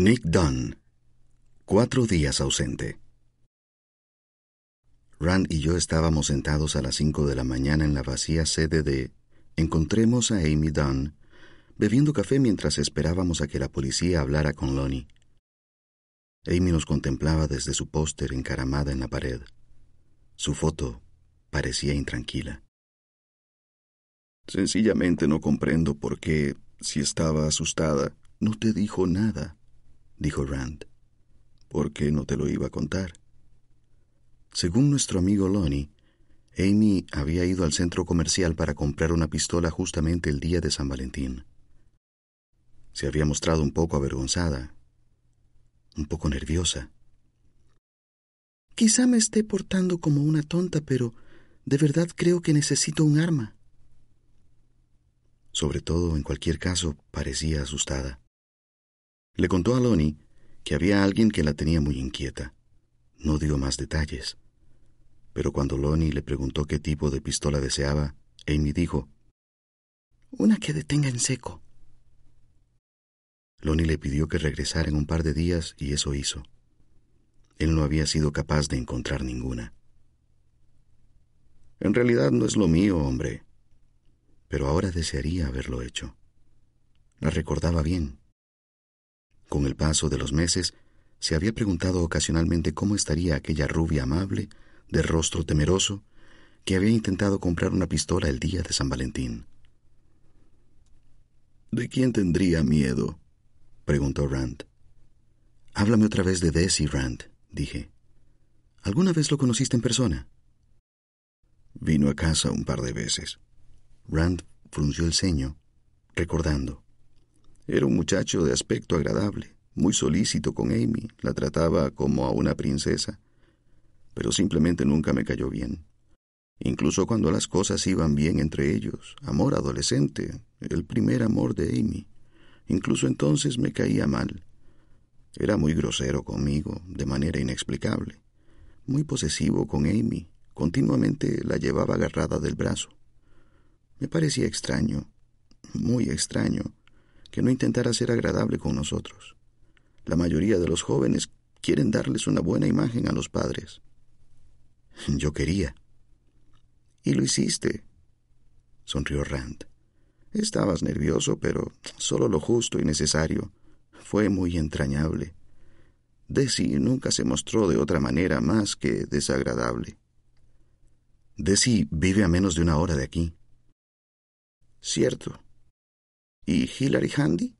Nick Dunn. Cuatro días ausente. Rand y yo estábamos sentados a las cinco de la mañana en la vacía sede de Encontremos a Amy Dunn, bebiendo café mientras esperábamos a que la policía hablara con Lonnie. Amy nos contemplaba desde su póster encaramada en la pared. Su foto parecía intranquila. Sencillamente no comprendo por qué, si estaba asustada, no te dijo nada dijo Rand. ¿Por qué no te lo iba a contar? Según nuestro amigo Lonnie, Amy había ido al centro comercial para comprar una pistola justamente el día de San Valentín. Se había mostrado un poco avergonzada, un poco nerviosa. Quizá me esté portando como una tonta, pero de verdad creo que necesito un arma. Sobre todo, en cualquier caso, parecía asustada. Le contó a Lonnie que había alguien que la tenía muy inquieta. No dio más detalles. Pero cuando Lonnie le preguntó qué tipo de pistola deseaba, Amy dijo, Una que detenga en seco. Lonnie le pidió que regresara en un par de días y eso hizo. Él no había sido capaz de encontrar ninguna. En realidad no es lo mío, hombre. Pero ahora desearía haberlo hecho. La recordaba bien. Con el paso de los meses, se había preguntado ocasionalmente cómo estaría aquella rubia amable, de rostro temeroso, que había intentado comprar una pistola el día de San Valentín. ¿De quién tendría miedo? preguntó Rand. Háblame otra vez de Desi, Rand, dije. ¿Alguna vez lo conociste en persona? Vino a casa un par de veces. Rand frunció el ceño, recordando. Era un muchacho de aspecto agradable, muy solícito con Amy, la trataba como a una princesa, pero simplemente nunca me cayó bien. Incluso cuando las cosas iban bien entre ellos, amor adolescente, el primer amor de Amy. Incluso entonces me caía mal. Era muy grosero conmigo, de manera inexplicable. Muy posesivo con Amy. Continuamente la llevaba agarrada del brazo. Me parecía extraño, muy extraño, que no intentara ser agradable con nosotros. La mayoría de los jóvenes quieren darles una buena imagen a los padres. Yo quería. Y lo hiciste, sonrió Rand. Estabas nervioso, pero solo lo justo y necesario. Fue muy entrañable. Desi nunca se mostró de otra manera más que desagradable. Desi vive a menos de una hora de aquí. Cierto. ¿Y Hillary Handy?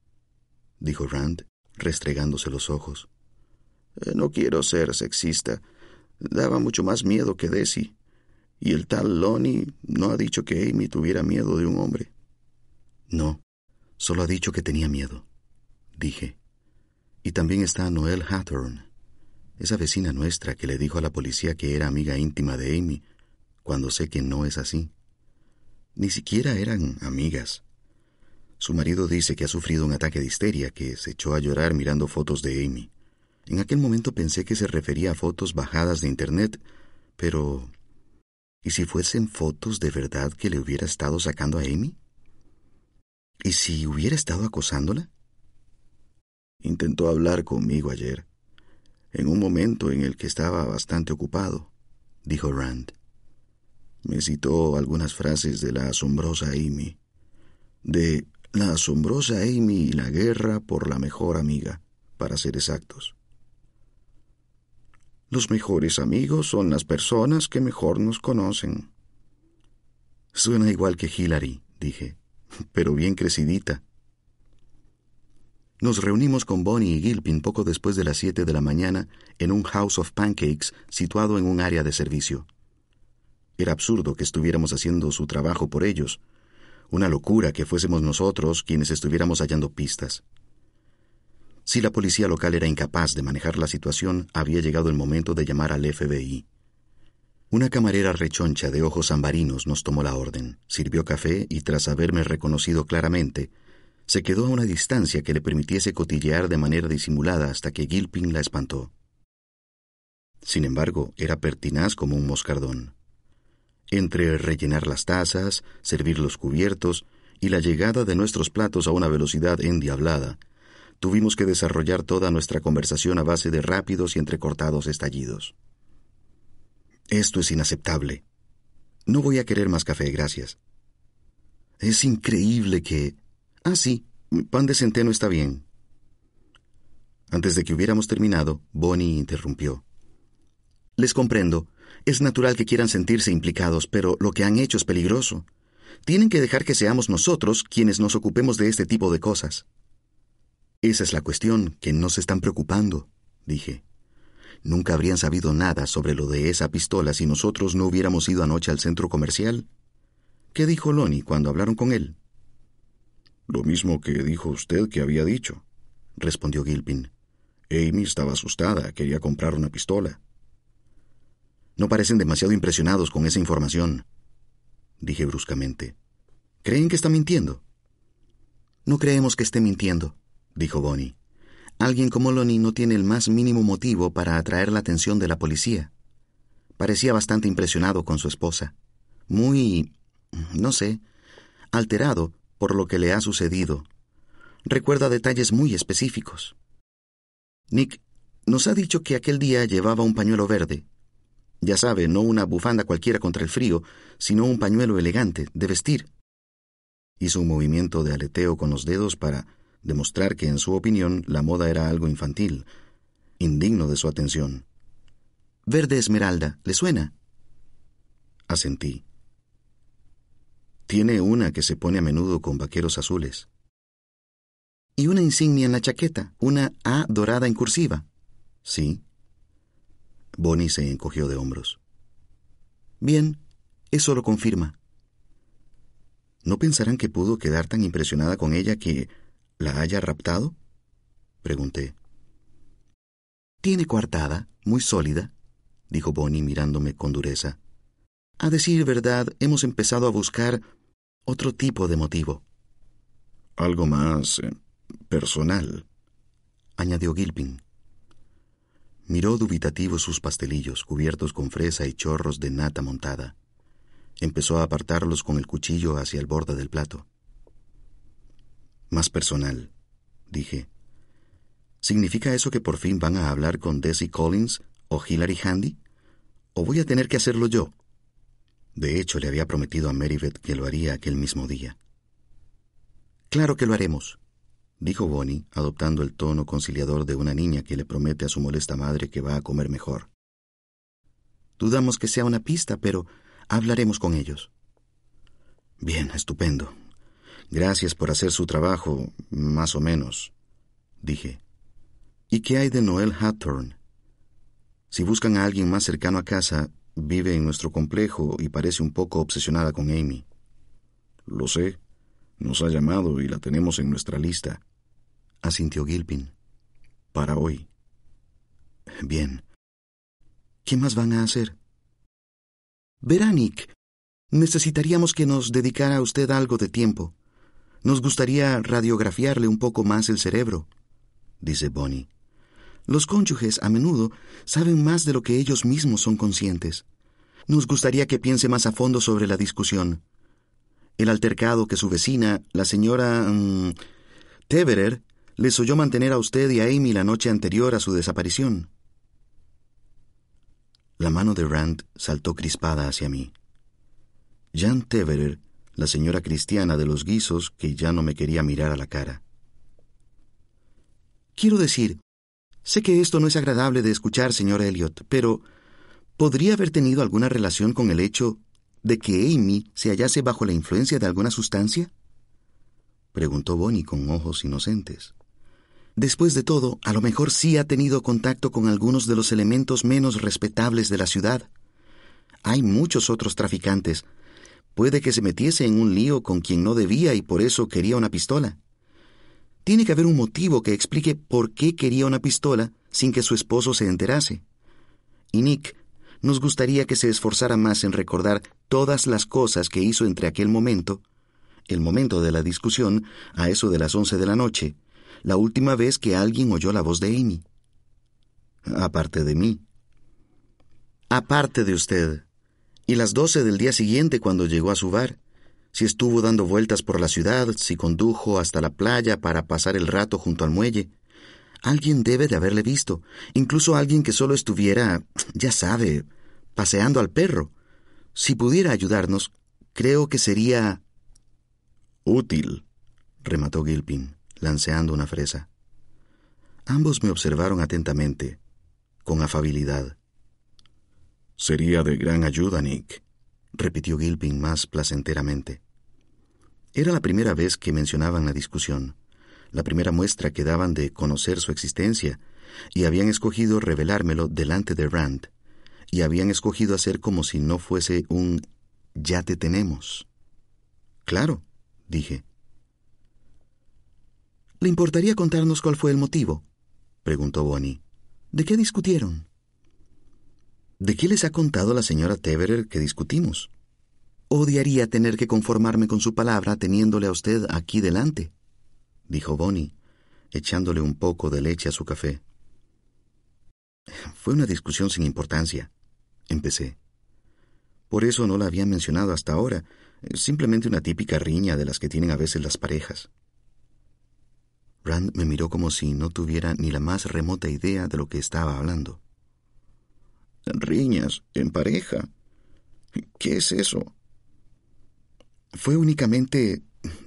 dijo Rand, restregándose los ojos. Eh, no quiero ser sexista. Daba mucho más miedo que Desi. Y el tal Lonnie no ha dicho que Amy tuviera miedo de un hombre. No, solo ha dicho que tenía miedo, dije. Y también está Noel Hathorne, esa vecina nuestra que le dijo a la policía que era amiga íntima de Amy, cuando sé que no es así. Ni siquiera eran amigas. Su marido dice que ha sufrido un ataque de histeria, que se echó a llorar mirando fotos de Amy. En aquel momento pensé que se refería a fotos bajadas de Internet, pero... ¿Y si fuesen fotos de verdad que le hubiera estado sacando a Amy? ¿Y si hubiera estado acosándola? Intentó hablar conmigo ayer, en un momento en el que estaba bastante ocupado, dijo Rand. Me citó algunas frases de la asombrosa Amy, de la asombrosa Amy y la guerra por la mejor amiga, para ser exactos. Los mejores amigos son las personas que mejor nos conocen. Suena igual que Hillary, dije pero bien crecidita. Nos reunimos con Bonnie y Gilpin poco después de las siete de la mañana en un House of Pancakes situado en un área de servicio. Era absurdo que estuviéramos haciendo su trabajo por ellos, una locura que fuésemos nosotros quienes estuviéramos hallando pistas. Si la policía local era incapaz de manejar la situación, había llegado el momento de llamar al FBI. Una camarera rechoncha de ojos ambarinos nos tomó la orden, sirvió café y tras haberme reconocido claramente, se quedó a una distancia que le permitiese cotillear de manera disimulada hasta que Gilpin la espantó. Sin embargo, era pertinaz como un moscardón. Entre rellenar las tazas, servir los cubiertos y la llegada de nuestros platos a una velocidad endiablada, tuvimos que desarrollar toda nuestra conversación a base de rápidos y entrecortados estallidos. Esto es inaceptable. No voy a querer más café, gracias. Es increíble que... Ah, sí, pan de centeno está bien. Antes de que hubiéramos terminado, Bonnie interrumpió. Les comprendo. Es natural que quieran sentirse implicados, pero lo que han hecho es peligroso. Tienen que dejar que seamos nosotros quienes nos ocupemos de este tipo de cosas. Esa es la cuestión, que no se están preocupando, dije. Nunca habrían sabido nada sobre lo de esa pistola si nosotros no hubiéramos ido anoche al centro comercial. ¿Qué dijo Lonnie cuando hablaron con él? Lo mismo que dijo usted que había dicho, respondió Gilpin. Amy estaba asustada, quería comprar una pistola. No parecen demasiado impresionados con esa información, dije bruscamente. ¿Creen que está mintiendo? No creemos que esté mintiendo, dijo Bonnie. Alguien como Lonnie no tiene el más mínimo motivo para atraer la atención de la policía. Parecía bastante impresionado con su esposa. Muy, no sé, alterado por lo que le ha sucedido. recuerda detalles muy específicos. Nick nos ha dicho que aquel día llevaba un pañuelo verde. Ya sabe, no una bufanda cualquiera contra el frío, sino un pañuelo elegante, de vestir. Hizo un movimiento de aleteo con los dedos para demostrar que en su opinión la moda era algo infantil, indigno de su atención. Verde esmeralda, ¿le suena? Asentí. Tiene una que se pone a menudo con vaqueros azules. Y una insignia en la chaqueta, una A dorada en cursiva. Sí. Bonnie se encogió de hombros. Bien, eso lo confirma. ¿No pensarán que pudo quedar tan impresionada con ella que la haya raptado? Pregunté. Tiene coartada, muy sólida, dijo Bonnie mirándome con dureza. A decir verdad, hemos empezado a buscar otro tipo de motivo. Algo más eh, personal, añadió Gilpin. Miró dubitativo sus pastelillos cubiertos con fresa y chorros de nata montada. Empezó a apartarlos con el cuchillo hacia el borde del plato. Más personal, dije. ¿Significa eso que por fin van a hablar con Desi Collins o Hilary Handy? ¿O voy a tener que hacerlo yo? De hecho, le había prometido a Meribeth que lo haría aquel mismo día. Claro que lo haremos, dijo Bonnie, adoptando el tono conciliador de una niña que le promete a su molesta madre que va a comer mejor. Dudamos que sea una pista, pero hablaremos con ellos. Bien, estupendo. Gracias por hacer su trabajo, más o menos, dije. ¿Y qué hay de Noel Hathorne? Si buscan a alguien más cercano a casa, Vive en nuestro complejo y parece un poco obsesionada con Amy. Lo sé. Nos ha llamado y la tenemos en nuestra lista. Asintió Gilpin. Para hoy. Bien. ¿Qué más van a hacer? Verá, Nick. Necesitaríamos que nos dedicara a usted algo de tiempo. Nos gustaría radiografiarle un poco más el cerebro, dice Bonnie. Los cónyuges a menudo saben más de lo que ellos mismos son conscientes. Nos gustaría que piense más a fondo sobre la discusión. El altercado que su vecina, la señora... Um, Teverer, les oyó mantener a usted y a Amy la noche anterior a su desaparición. La mano de Rand saltó crispada hacia mí. Jan Teverer, la señora cristiana de los guisos que ya no me quería mirar a la cara. Quiero decir, Sé que esto no es agradable de escuchar, señor Elliot, pero ¿podría haber tenido alguna relación con el hecho de que Amy se hallase bajo la influencia de alguna sustancia? preguntó Bonnie con ojos inocentes. Después de todo, a lo mejor sí ha tenido contacto con algunos de los elementos menos respetables de la ciudad. Hay muchos otros traficantes. Puede que se metiese en un lío con quien no debía y por eso quería una pistola. Tiene que haber un motivo que explique por qué quería una pistola sin que su esposo se enterase. Y Nick, nos gustaría que se esforzara más en recordar todas las cosas que hizo entre aquel momento, el momento de la discusión, a eso de las once de la noche, la última vez que alguien oyó la voz de Amy. Aparte de mí. Aparte de usted. Y las doce del día siguiente cuando llegó a su bar si estuvo dando vueltas por la ciudad, si condujo hasta la playa para pasar el rato junto al muelle. Alguien debe de haberle visto, incluso alguien que solo estuviera, ya sabe, paseando al perro. Si pudiera ayudarnos, creo que sería... útil, remató Gilpin, lanceando una fresa. Ambos me observaron atentamente, con afabilidad. Sería de gran ayuda, Nick repitió Gilpin más placenteramente. Era la primera vez que mencionaban la discusión, la primera muestra que daban de conocer su existencia, y habían escogido revelármelo delante de Rand, y habían escogido hacer como si no fuese un ya te tenemos. Claro, dije. ¿Le importaría contarnos cuál fue el motivo? preguntó Bonnie. ¿De qué discutieron? ¿De qué les ha contado la señora Teverer que discutimos? Odiaría tener que conformarme con su palabra teniéndole a usted aquí delante, dijo Bonnie, echándole un poco de leche a su café. Fue una discusión sin importancia, empecé. Por eso no la había mencionado hasta ahora, simplemente una típica riña de las que tienen a veces las parejas. Rand me miró como si no tuviera ni la más remota idea de lo que estaba hablando. Riñas, en pareja. ¿Qué es eso? Fue únicamente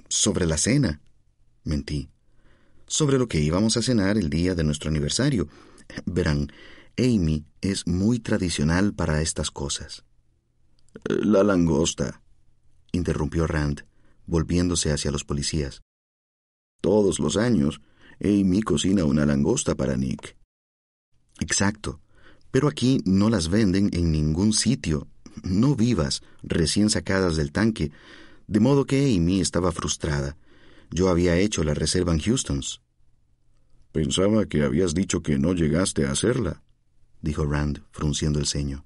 sobre la cena, mentí. Sobre lo que íbamos a cenar el día de nuestro aniversario. Verán, Amy es muy tradicional para estas cosas. La langosta, interrumpió Rand, volviéndose hacia los policías. Todos los años, Amy cocina una langosta para Nick. Exacto, pero aquí no las venden en ningún sitio, no vivas, recién sacadas del tanque, de modo que Amy estaba frustrada. Yo había hecho la reserva en Houston's. Pensaba que habías dicho que no llegaste a hacerla, dijo Rand, frunciendo el ceño.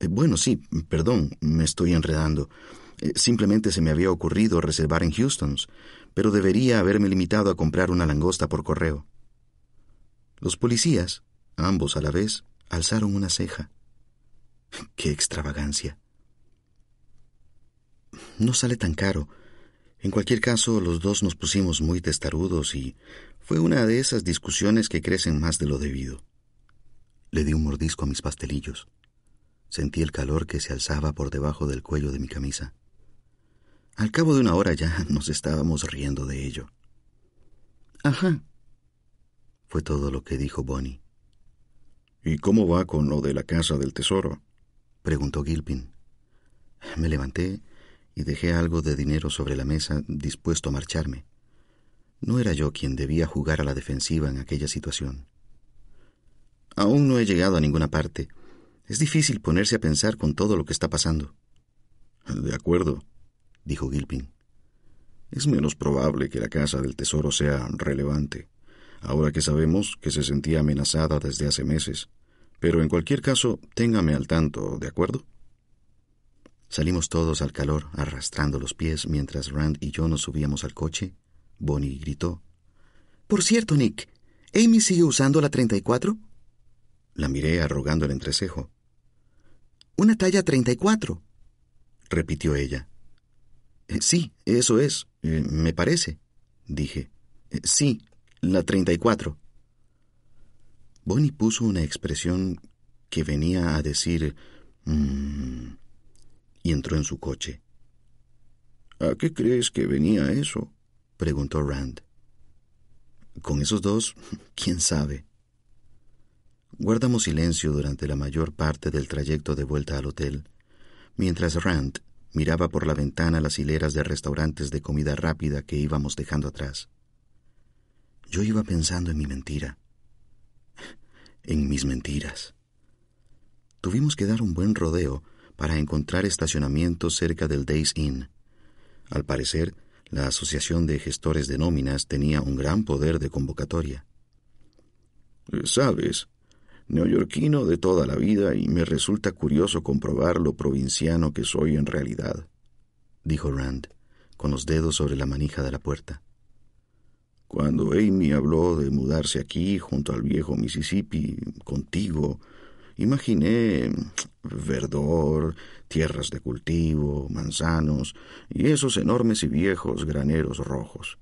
Eh, bueno, sí, perdón, me estoy enredando. Eh, simplemente se me había ocurrido reservar en Houston's, pero debería haberme limitado a comprar una langosta por correo. Los policías, ambos a la vez, alzaron una ceja. ¡Qué extravagancia! No sale tan caro. En cualquier caso, los dos nos pusimos muy testarudos y fue una de esas discusiones que crecen más de lo debido. Le di un mordisco a mis pastelillos. Sentí el calor que se alzaba por debajo del cuello de mi camisa. Al cabo de una hora ya nos estábamos riendo de ello. Ajá. Fue todo lo que dijo Bonnie. ¿Y cómo va con lo de la casa del tesoro? preguntó Gilpin. Me levanté y dejé algo de dinero sobre la mesa dispuesto a marcharme. No era yo quien debía jugar a la defensiva en aquella situación. Aún no he llegado a ninguna parte, es difícil ponerse a pensar con todo lo que está pasando. De acuerdo, dijo Gilpin. Es menos probable que la casa del tesoro sea relevante, ahora que sabemos que se sentía amenazada desde hace meses. Pero en cualquier caso, téngame al tanto, ¿de acuerdo? Salimos todos al calor, arrastrando los pies, mientras Rand y yo nos subíamos al coche. Bonnie gritó. Por cierto, Nick, ¿Amy sigue usando la 34? La miré arrugando el entrecejo. Una talla 34, repitió ella. Eh, sí, eso es, eh, me parece, dije. Eh, sí, la 34. Bonnie puso una expresión que venía a decir mmm, y entró en su coche. ¿A qué crees que venía eso? preguntó Rand. Con esos dos, quién sabe. Guardamos silencio durante la mayor parte del trayecto de vuelta al hotel, mientras Rand miraba por la ventana las hileras de restaurantes de comida rápida que íbamos dejando atrás. Yo iba pensando en mi mentira, en mis mentiras. Tuvimos que dar un buen rodeo para encontrar estacionamiento cerca del Days Inn. Al parecer, la Asociación de Gestores de Nóminas tenía un gran poder de convocatoria. ¿Sabes? neoyorquino de toda la vida y me resulta curioso comprobar lo provinciano que soy en realidad, dijo Rand, con los dedos sobre la manija de la puerta. Cuando Amy habló de mudarse aquí, junto al viejo Mississippi, contigo, imaginé verdor, tierras de cultivo, manzanos y esos enormes y viejos graneros rojos.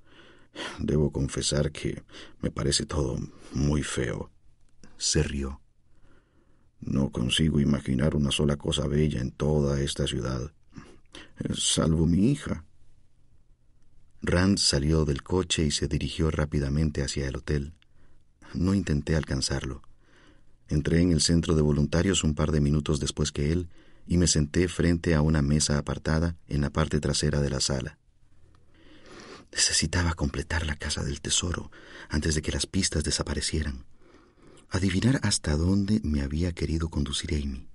Debo confesar que me parece todo muy feo se rió. No consigo imaginar una sola cosa bella en toda esta ciudad, salvo mi hija. Rand salió del coche y se dirigió rápidamente hacia el hotel. No intenté alcanzarlo. Entré en el centro de voluntarios un par de minutos después que él y me senté frente a una mesa apartada en la parte trasera de la sala. Necesitaba completar la casa del tesoro antes de que las pistas desaparecieran adivinar hasta dónde me había querido conducir Amy.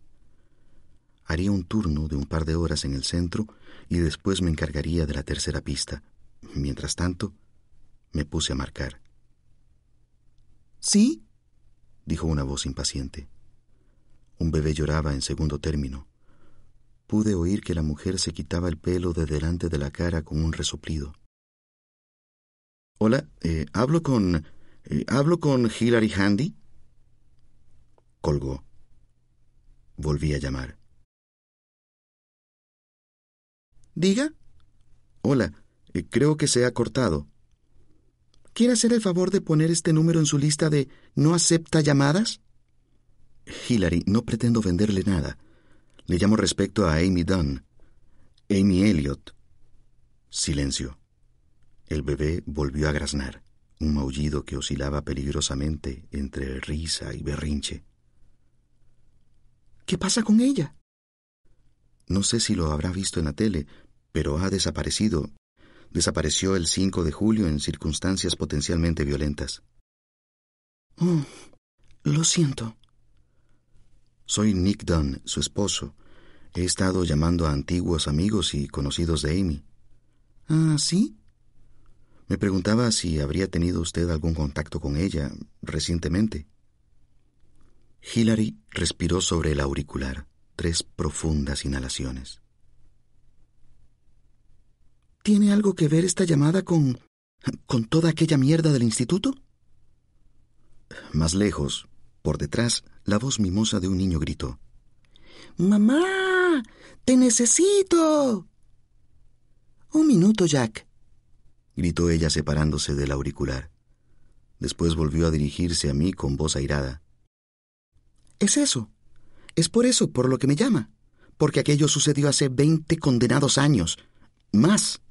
Haría un turno de un par de horas en el centro y después me encargaría de la tercera pista. Mientras tanto, me puse a marcar. ¿Sí? Dijo una voz impaciente. Un bebé lloraba en segundo término. Pude oír que la mujer se quitaba el pelo de delante de la cara con un resoplido. Hola, eh, hablo con... Eh, ¿Hablo con Hilary Handy? Colgó. Volví a llamar. ¿Diga? Hola, eh, creo que se ha cortado. ¿Quiere hacer el favor de poner este número en su lista de no acepta llamadas? Hillary, no pretendo venderle nada. Le llamo respecto a Amy Dunn. Amy Elliot. Silencio. El bebé volvió a graznar, un maullido que oscilaba peligrosamente entre risa y berrinche. ¿Qué pasa con ella? No sé si lo habrá visto en la tele, pero ha desaparecido desapareció el 5 de julio en circunstancias potencialmente violentas. Oh, lo siento. Soy Nick Dunn, su esposo. He estado llamando a antiguos amigos y conocidos de Amy. Ah, ¿sí? Me preguntaba si habría tenido usted algún contacto con ella recientemente. Hillary respiró sobre el auricular tres profundas inhalaciones. ¿Tiene algo que ver esta llamada con... con toda aquella mierda del instituto? Más lejos, por detrás, la voz mimosa de un niño gritó. ¡Mamá! ¡Te necesito! Un minuto, Jack, gritó ella separándose del auricular. Después volvió a dirigirse a mí con voz airada. Es eso. Es por eso por lo que me llama. Porque aquello sucedió hace veinte condenados años. Más.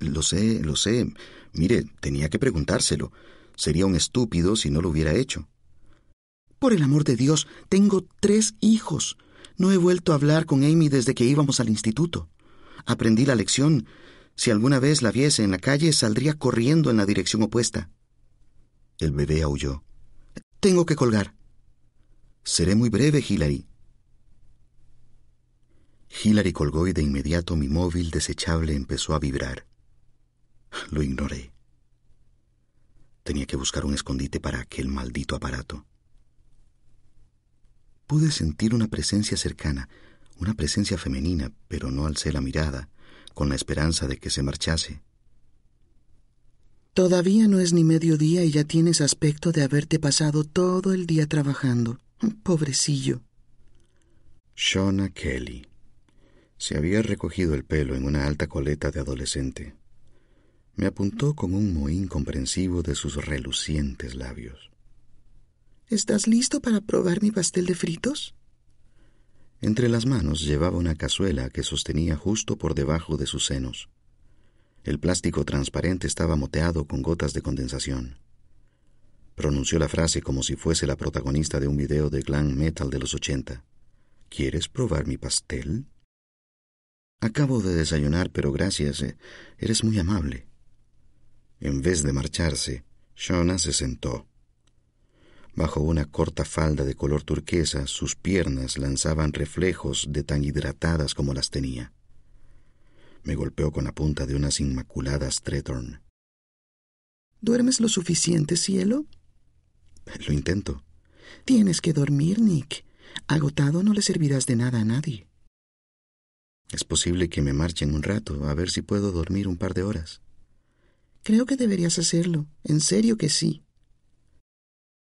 Lo sé, lo sé. Mire, tenía que preguntárselo. Sería un estúpido si no lo hubiera hecho. Por el amor de Dios, tengo tres hijos. No he vuelto a hablar con Amy desde que íbamos al instituto. Aprendí la lección. Si alguna vez la viese en la calle, saldría corriendo en la dirección opuesta. El bebé aulló. Tengo que colgar. Seré muy breve, Hillary. Hillary colgó y de inmediato mi móvil desechable empezó a vibrar. Lo ignoré. Tenía que buscar un escondite para aquel maldito aparato. Pude sentir una presencia cercana, una presencia femenina, pero no alcé la mirada, con la esperanza de que se marchase. Todavía no es ni mediodía y ya tienes aspecto de haberte pasado todo el día trabajando. Pobrecillo. Shona Kelly. Se había recogido el pelo en una alta coleta de adolescente. Me apuntó con un mohín comprensivo de sus relucientes labios. ¿Estás listo para probar mi pastel de fritos? Entre las manos llevaba una cazuela que sostenía justo por debajo de sus senos. El plástico transparente estaba moteado con gotas de condensación. Pronunció la frase como si fuese la protagonista de un video de glam metal de los ochenta. ¿Quieres probar mi pastel? Acabo de desayunar, pero gracias. Eh, eres muy amable. En vez de marcharse, Shona se sentó. Bajo una corta falda de color turquesa, sus piernas lanzaban reflejos de tan hidratadas como las tenía. Me golpeó con la punta de unas inmaculadas Tretorn. ¿Duermes lo suficiente, cielo? Lo intento. Tienes que dormir, Nick. Agotado no le servirás de nada a nadie. Es posible que me marche en un rato, a ver si puedo dormir un par de horas. Creo que deberías hacerlo. En serio que sí.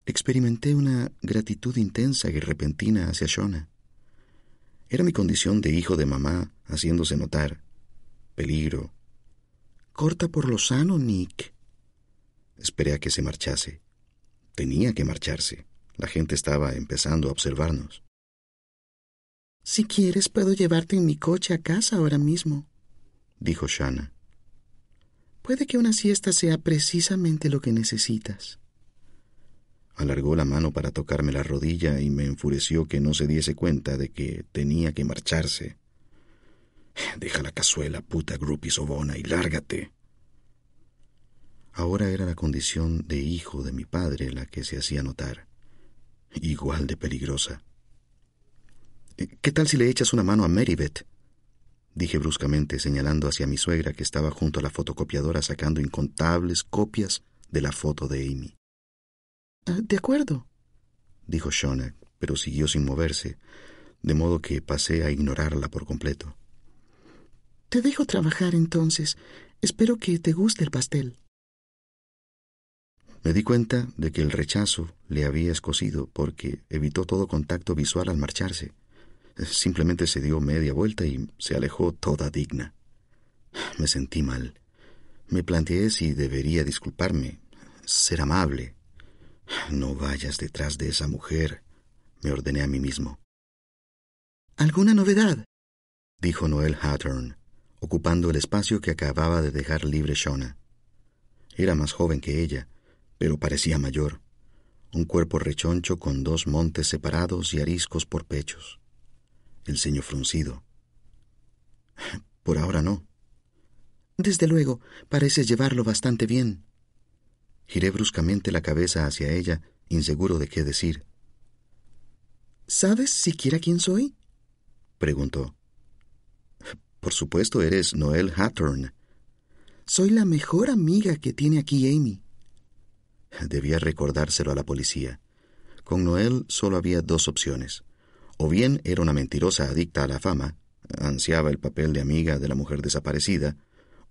Experimenté una gratitud intensa y repentina hacia Shona. Era mi condición de hijo de mamá haciéndose notar. Peligro. Corta por lo sano, Nick. Esperé a que se marchase. Tenía que marcharse. La gente estaba empezando a observarnos. Si quieres, puedo llevarte en mi coche a casa ahora mismo, dijo Shana. Puede que una siesta sea precisamente lo que necesitas. Alargó la mano para tocarme la rodilla y me enfureció que no se diese cuenta de que tenía que marcharse. Deja la cazuela, puta grupi sobona, y lárgate. Ahora era la condición de hijo de mi padre la que se hacía notar, igual de peligrosa. ¿Qué tal si le echas una mano a Meribeth? Dije bruscamente, señalando hacia mi suegra que estaba junto a la fotocopiadora sacando incontables copias de la foto de Amy. Ah, de acuerdo, dijo Shona, pero siguió sin moverse, de modo que pasé a ignorarla por completo. Te dejo trabajar entonces. Espero que te guste el pastel. Me di cuenta de que el rechazo le había escocido porque evitó todo contacto visual al marcharse. Simplemente se dio media vuelta y se alejó toda digna. Me sentí mal. Me planteé si debería disculparme, ser amable. No vayas detrás de esa mujer, me ordené a mí mismo. ¿Alguna novedad? dijo Noel Hattern, ocupando el espacio que acababa de dejar libre Shona. Era más joven que ella, pero parecía mayor. Un cuerpo rechoncho con dos montes separados y ariscos por pechos. El ceño fruncido. Por ahora no. Desde luego, pareces llevarlo bastante bien. Giré bruscamente la cabeza hacia ella, inseguro de qué decir. ¿Sabes siquiera quién soy? preguntó. Por supuesto, eres Noel Hathorn. Soy la mejor amiga que tiene aquí Amy. Debía recordárselo a la policía. Con Noel solo había dos opciones. O bien era una mentirosa adicta a la fama, ansiaba el papel de amiga de la mujer desaparecida,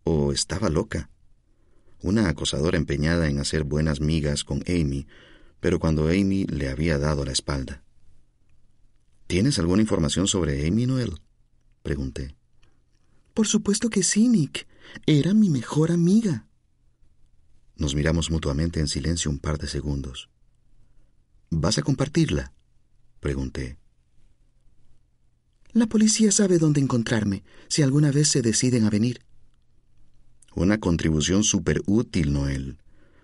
o estaba loca. Una acosadora empeñada en hacer buenas migas con Amy, pero cuando Amy le había dado la espalda. ¿Tienes alguna información sobre Amy Noel? pregunté. Por supuesto que sí, Nick. Era mi mejor amiga. Nos miramos mutuamente en silencio un par de segundos. ¿Vas a compartirla? pregunté. La policía sabe dónde encontrarme, si alguna vez se deciden a venir. Una contribución súper útil, Noel.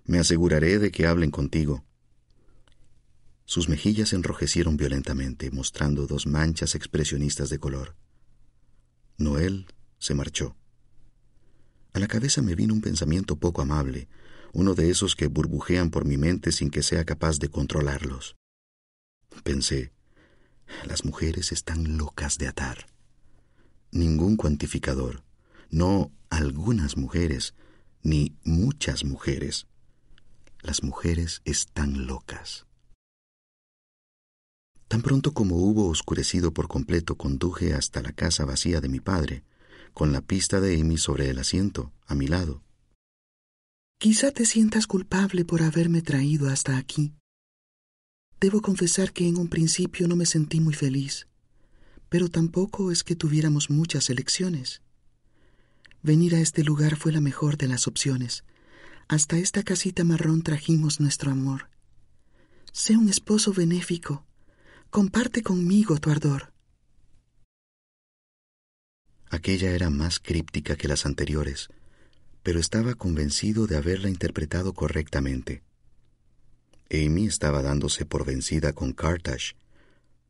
Me aseguraré de que hablen contigo. Sus mejillas enrojecieron violentamente, mostrando dos manchas expresionistas de color. Noel se marchó. A la cabeza me vino un pensamiento poco amable, uno de esos que burbujean por mi mente sin que sea capaz de controlarlos. Pensé, las mujeres están locas de atar. Ningún cuantificador, no algunas mujeres, ni muchas mujeres. Las mujeres están locas. Tan pronto como hubo oscurecido por completo, conduje hasta la casa vacía de mi padre, con la pista de Amy sobre el asiento, a mi lado. Quizá te sientas culpable por haberme traído hasta aquí. Debo confesar que en un principio no me sentí muy feliz, pero tampoco es que tuviéramos muchas elecciones. Venir a este lugar fue la mejor de las opciones. Hasta esta casita marrón trajimos nuestro amor. Sé un esposo benéfico Comparte conmigo tu ardor. Aquella era más críptica que las anteriores, pero estaba convencido de haberla interpretado correctamente. Amy estaba dándose por vencida con Carthage,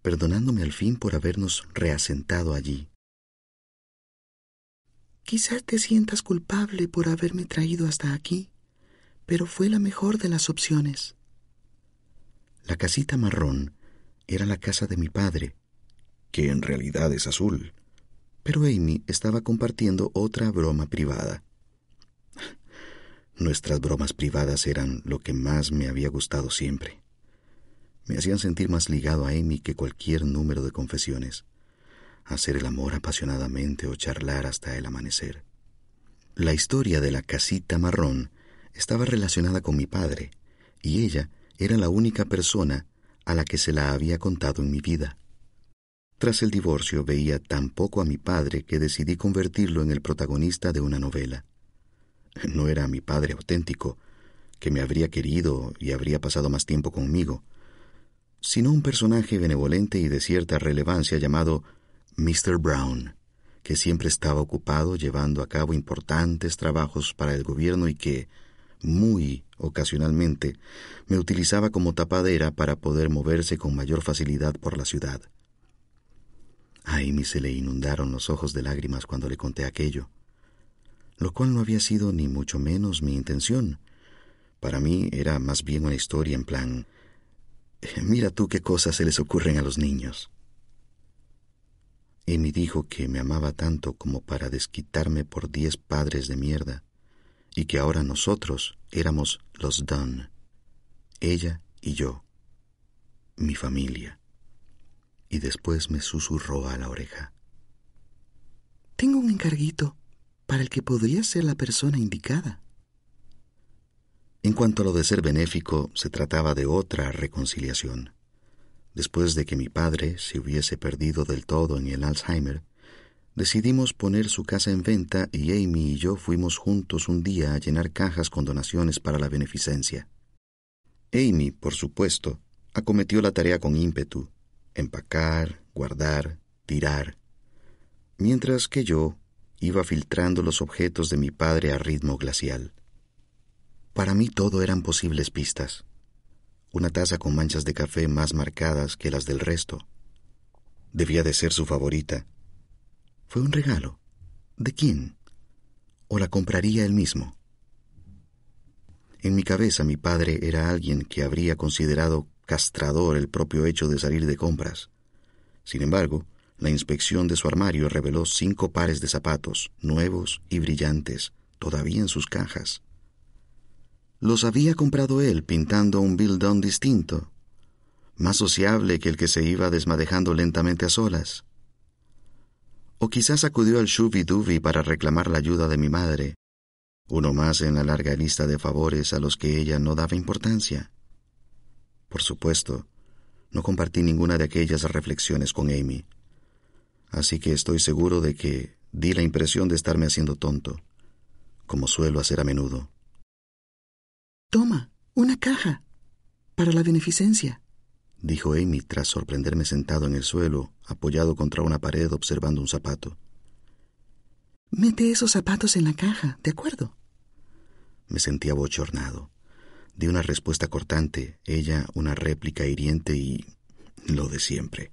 perdonándome al fin por habernos reasentado allí. Quizás te sientas culpable por haberme traído hasta aquí, pero fue la mejor de las opciones. La casita marrón era la casa de mi padre, que en realidad es azul. Pero Amy estaba compartiendo otra broma privada. Nuestras bromas privadas eran lo que más me había gustado siempre. Me hacían sentir más ligado a Amy que cualquier número de confesiones, hacer el amor apasionadamente o charlar hasta el amanecer. La historia de la casita marrón estaba relacionada con mi padre, y ella era la única persona a la que se la había contado en mi vida. Tras el divorcio veía tan poco a mi padre que decidí convertirlo en el protagonista de una novela. No era mi padre auténtico, que me habría querido y habría pasado más tiempo conmigo, sino un personaje benevolente y de cierta relevancia llamado Mr. Brown, que siempre estaba ocupado llevando a cabo importantes trabajos para el gobierno y que, muy ocasionalmente, me utilizaba como tapadera para poder moverse con mayor facilidad por la ciudad. A Amy se le inundaron los ojos de lágrimas cuando le conté aquello, lo cual no había sido ni mucho menos mi intención. Para mí era más bien una historia en plan, mira tú qué cosas se les ocurren a los niños. Amy dijo que me amaba tanto como para desquitarme por diez padres de mierda y que ahora nosotros éramos los Dunn, ella y yo, mi familia. Y después me susurró a la oreja. Tengo un encarguito para el que podría ser la persona indicada. En cuanto a lo de ser benéfico, se trataba de otra reconciliación. Después de que mi padre se hubiese perdido del todo en el Alzheimer, Decidimos poner su casa en venta y Amy y yo fuimos juntos un día a llenar cajas con donaciones para la beneficencia. Amy, por supuesto, acometió la tarea con ímpetu, empacar, guardar, tirar, mientras que yo iba filtrando los objetos de mi padre a ritmo glacial. Para mí todo eran posibles pistas. Una taza con manchas de café más marcadas que las del resto. Debía de ser su favorita, ¿Fue un regalo? ¿De quién? ¿O la compraría él mismo? En mi cabeza mi padre era alguien que habría considerado castrador el propio hecho de salir de compras. Sin embargo, la inspección de su armario reveló cinco pares de zapatos, nuevos y brillantes, todavía en sus cajas. Los había comprado él pintando un Bill distinto, más sociable que el que se iba desmadejando lentamente a solas. O quizás acudió al Shubi para reclamar la ayuda de mi madre, uno más en la larga lista de favores a los que ella no daba importancia. Por supuesto, no compartí ninguna de aquellas reflexiones con Amy, así que estoy seguro de que di la impresión de estarme haciendo tonto, como suelo hacer a menudo. Toma, una caja, para la beneficencia dijo Amy tras sorprenderme sentado en el suelo, apoyado contra una pared observando un zapato. Mete esos zapatos en la caja, ¿de acuerdo? Me sentía bochornado. Di una respuesta cortante, ella una réplica hiriente y lo de siempre.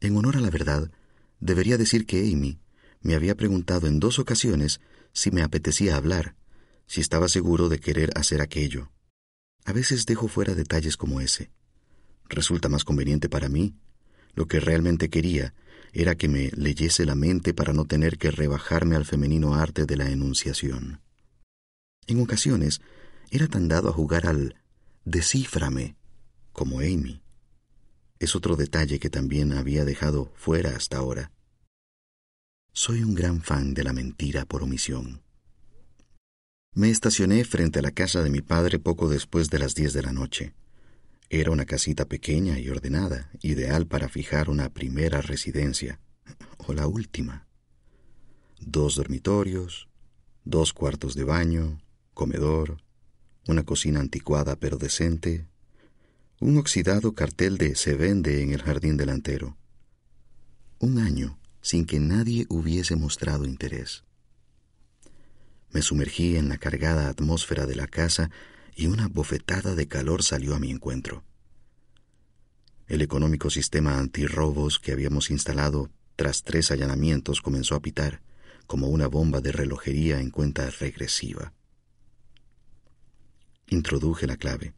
En honor a la verdad, debería decir que Amy me había preguntado en dos ocasiones si me apetecía hablar, si estaba seguro de querer hacer aquello. A veces dejo fuera detalles como ese. Resulta más conveniente para mí. Lo que realmente quería era que me leyese la mente para no tener que rebajarme al femenino arte de la enunciación. En ocasiones era tan dado a jugar al descíframe como Amy es otro detalle que también había dejado fuera hasta ahora. Soy un gran fan de la mentira por omisión. Me estacioné frente a la casa de mi padre poco después de las diez de la noche. Era una casita pequeña y ordenada, ideal para fijar una primera residencia, o la última. Dos dormitorios, dos cuartos de baño, comedor, una cocina anticuada pero decente, un oxidado cartel de se vende en el jardín delantero. Un año sin que nadie hubiese mostrado interés. Me sumergí en la cargada atmósfera de la casa y una bofetada de calor salió a mi encuentro. El económico sistema antirrobos que habíamos instalado tras tres allanamientos comenzó a pitar como una bomba de relojería en cuenta regresiva. Introduje la clave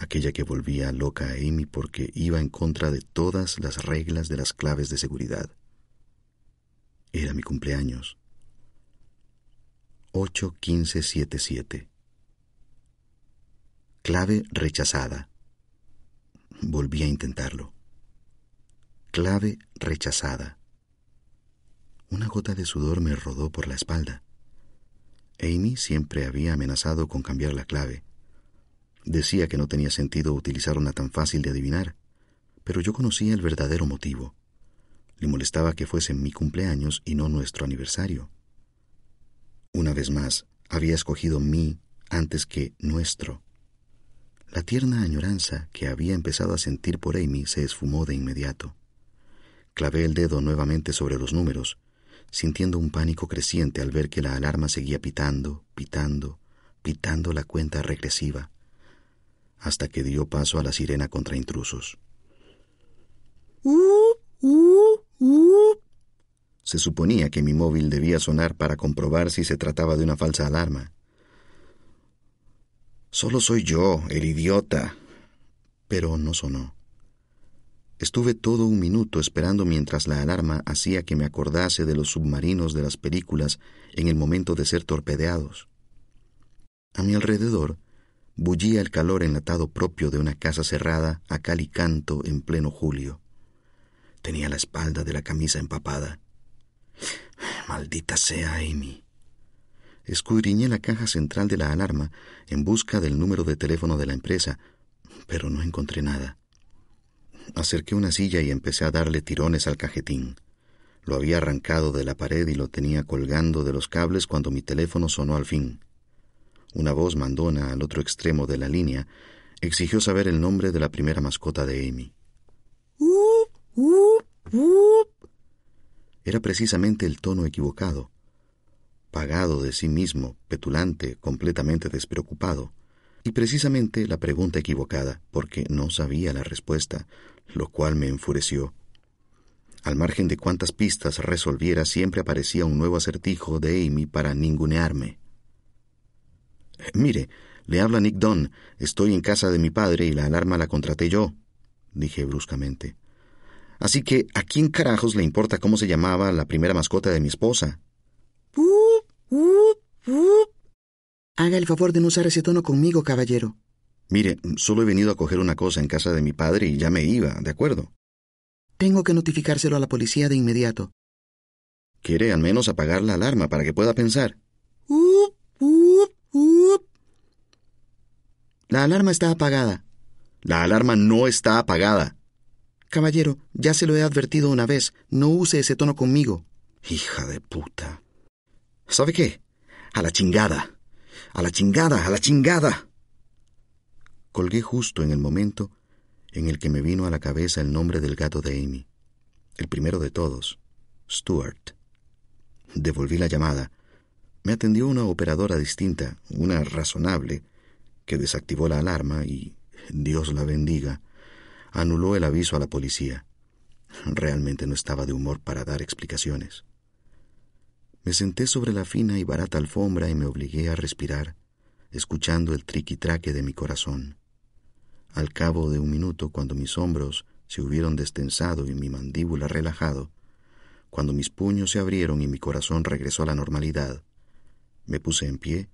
aquella que volvía loca a Amy porque iba en contra de todas las reglas de las claves de seguridad. Era mi cumpleaños. 81577. Clave rechazada. Volví a intentarlo. Clave rechazada. Una gota de sudor me rodó por la espalda. Amy siempre había amenazado con cambiar la clave. Decía que no tenía sentido utilizar una tan fácil de adivinar, pero yo conocía el verdadero motivo. Le molestaba que fuese mi cumpleaños y no nuestro aniversario. Una vez más, había escogido mí antes que nuestro. La tierna añoranza que había empezado a sentir por Amy se esfumó de inmediato. Clavé el dedo nuevamente sobre los números, sintiendo un pánico creciente al ver que la alarma seguía pitando, pitando, pitando la cuenta regresiva, hasta que dio paso a la sirena contra intrusos. Uh, uh, uh. Se suponía que mi móvil debía sonar para comprobar si se trataba de una falsa alarma. Solo soy yo, el idiota. Pero no sonó. Estuve todo un minuto esperando mientras la alarma hacía que me acordase de los submarinos de las películas en el momento de ser torpedeados. A mi alrededor bullía el calor enlatado propio de una casa cerrada a cal y canto en pleno julio. Tenía la espalda de la camisa empapada. Maldita sea Amy. Escudriñé la caja central de la alarma en busca del número de teléfono de la empresa, pero no encontré nada. Acerqué una silla y empecé a darle tirones al cajetín. Lo había arrancado de la pared y lo tenía colgando de los cables cuando mi teléfono sonó al fin. Una voz mandona al otro extremo de la línea exigió saber el nombre de la primera mascota de Amy. Era precisamente el tono equivocado. Pagado de sí mismo, petulante, completamente despreocupado. Y precisamente la pregunta equivocada, porque no sabía la respuesta, lo cual me enfureció. Al margen de cuántas pistas resolviera, siempre aparecía un nuevo acertijo de Amy para ningunearme. Mire, le habla Nick Dunn. Estoy en casa de mi padre y la alarma la contraté yo, dije bruscamente. Así que, ¿a quién carajos le importa cómo se llamaba la primera mascota de mi esposa? Haga el favor de no usar ese tono conmigo, caballero. Mire, solo he venido a coger una cosa en casa de mi padre y ya me iba, ¿de acuerdo? Tengo que notificárselo a la policía de inmediato. ¿Quiere al menos apagar la alarma para que pueda pensar? La alarma está apagada. La alarma no está apagada. Caballero, ya se lo he advertido una vez. No use ese tono conmigo. Hija de puta. ¿Sabe qué? A la chingada. A la chingada, a la chingada. Colgué justo en el momento en el que me vino a la cabeza el nombre del gato de Amy. El primero de todos, Stuart. Devolví la llamada. Me atendió una operadora distinta, una razonable, que desactivó la alarma y, Dios la bendiga, anuló el aviso a la policía. Realmente no estaba de humor para dar explicaciones. Me senté sobre la fina y barata alfombra y me obligué a respirar, escuchando el triquitraque de mi corazón. Al cabo de un minuto, cuando mis hombros se hubieron destensado y mi mandíbula relajado, cuando mis puños se abrieron y mi corazón regresó a la normalidad, me puse en pie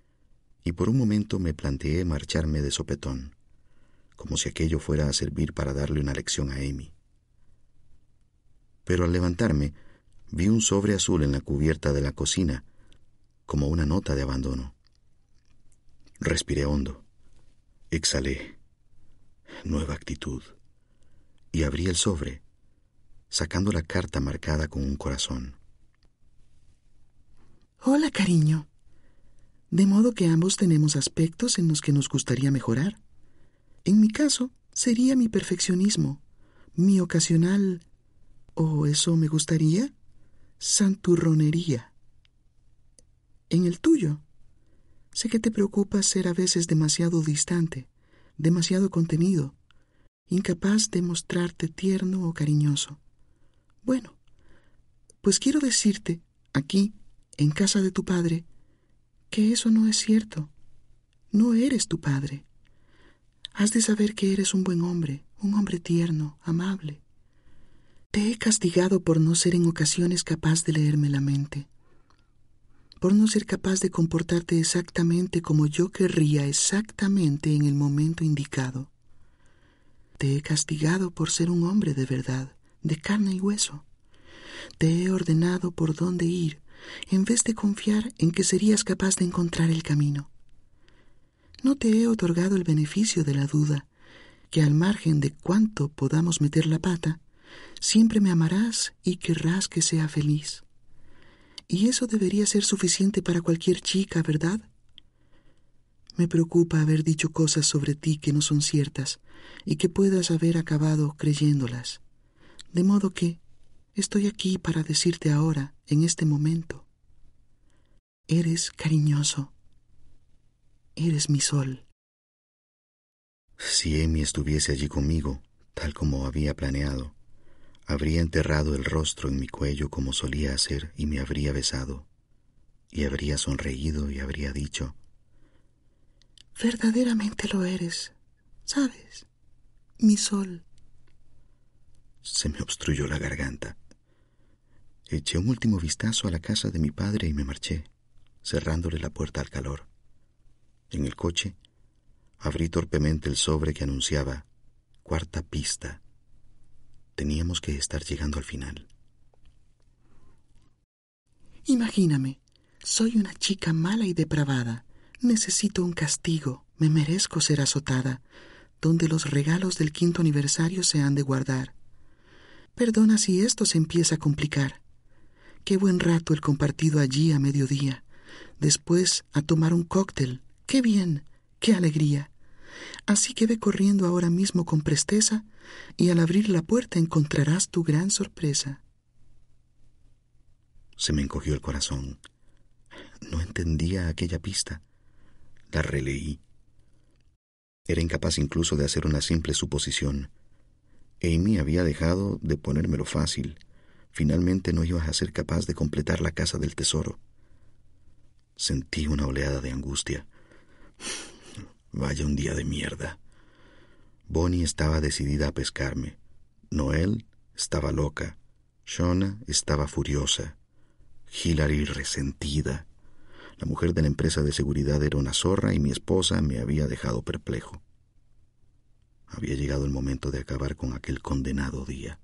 y por un momento me planteé marcharme de sopetón como si aquello fuera a servir para darle una lección a Amy. Pero al levantarme, vi un sobre azul en la cubierta de la cocina, como una nota de abandono. Respiré hondo, exhalé, nueva actitud, y abrí el sobre, sacando la carta marcada con un corazón. Hola, cariño. De modo que ambos tenemos aspectos en los que nos gustaría mejorar. En mi caso, sería mi perfeccionismo, mi ocasional, o eso me gustaría, santurronería. En el tuyo, sé que te preocupa ser a veces demasiado distante, demasiado contenido, incapaz de mostrarte tierno o cariñoso. Bueno, pues quiero decirte, aquí, en casa de tu padre, que eso no es cierto. No eres tu padre. Has de saber que eres un buen hombre, un hombre tierno, amable. Te he castigado por no ser en ocasiones capaz de leerme la mente, por no ser capaz de comportarte exactamente como yo querría exactamente en el momento indicado. Te he castigado por ser un hombre de verdad, de carne y hueso. Te he ordenado por dónde ir, en vez de confiar en que serías capaz de encontrar el camino. No te he otorgado el beneficio de la duda, que al margen de cuánto podamos meter la pata, siempre me amarás y querrás que sea feliz. Y eso debería ser suficiente para cualquier chica, ¿verdad? Me preocupa haber dicho cosas sobre ti que no son ciertas y que puedas haber acabado creyéndolas. De modo que, Estoy aquí para decirte ahora, en este momento. Eres cariñoso. Eres mi sol. Si Amy estuviese allí conmigo, tal como había planeado, habría enterrado el rostro en mi cuello como solía hacer y me habría besado, y habría sonreído y habría dicho, Verdaderamente lo eres, ¿sabes? Mi sol. Se me obstruyó la garganta. Eché un último vistazo a la casa de mi padre y me marché, cerrándole la puerta al calor. En el coche, abrí torpemente el sobre que anunciaba cuarta pista. Teníamos que estar llegando al final. Imagíname, soy una chica mala y depravada. Necesito un castigo, me merezco ser azotada, donde los regalos del quinto aniversario se han de guardar. Perdona si esto se empieza a complicar. Qué buen rato el compartido allí a mediodía. Después a tomar un cóctel. Qué bien, qué alegría. Así que ve corriendo ahora mismo con presteza y al abrir la puerta encontrarás tu gran sorpresa. Se me encogió el corazón. No entendía aquella pista. La releí. Era incapaz incluso de hacer una simple suposición. Amy había dejado de ponérmelo fácil. Finalmente no iba a ser capaz de completar la casa del tesoro. Sentí una oleada de angustia. Vaya un día de mierda. Bonnie estaba decidida a pescarme. Noel estaba loca. Shona estaba furiosa. Hilary resentida. La mujer de la empresa de seguridad era una zorra y mi esposa me había dejado perplejo. Había llegado el momento de acabar con aquel condenado día.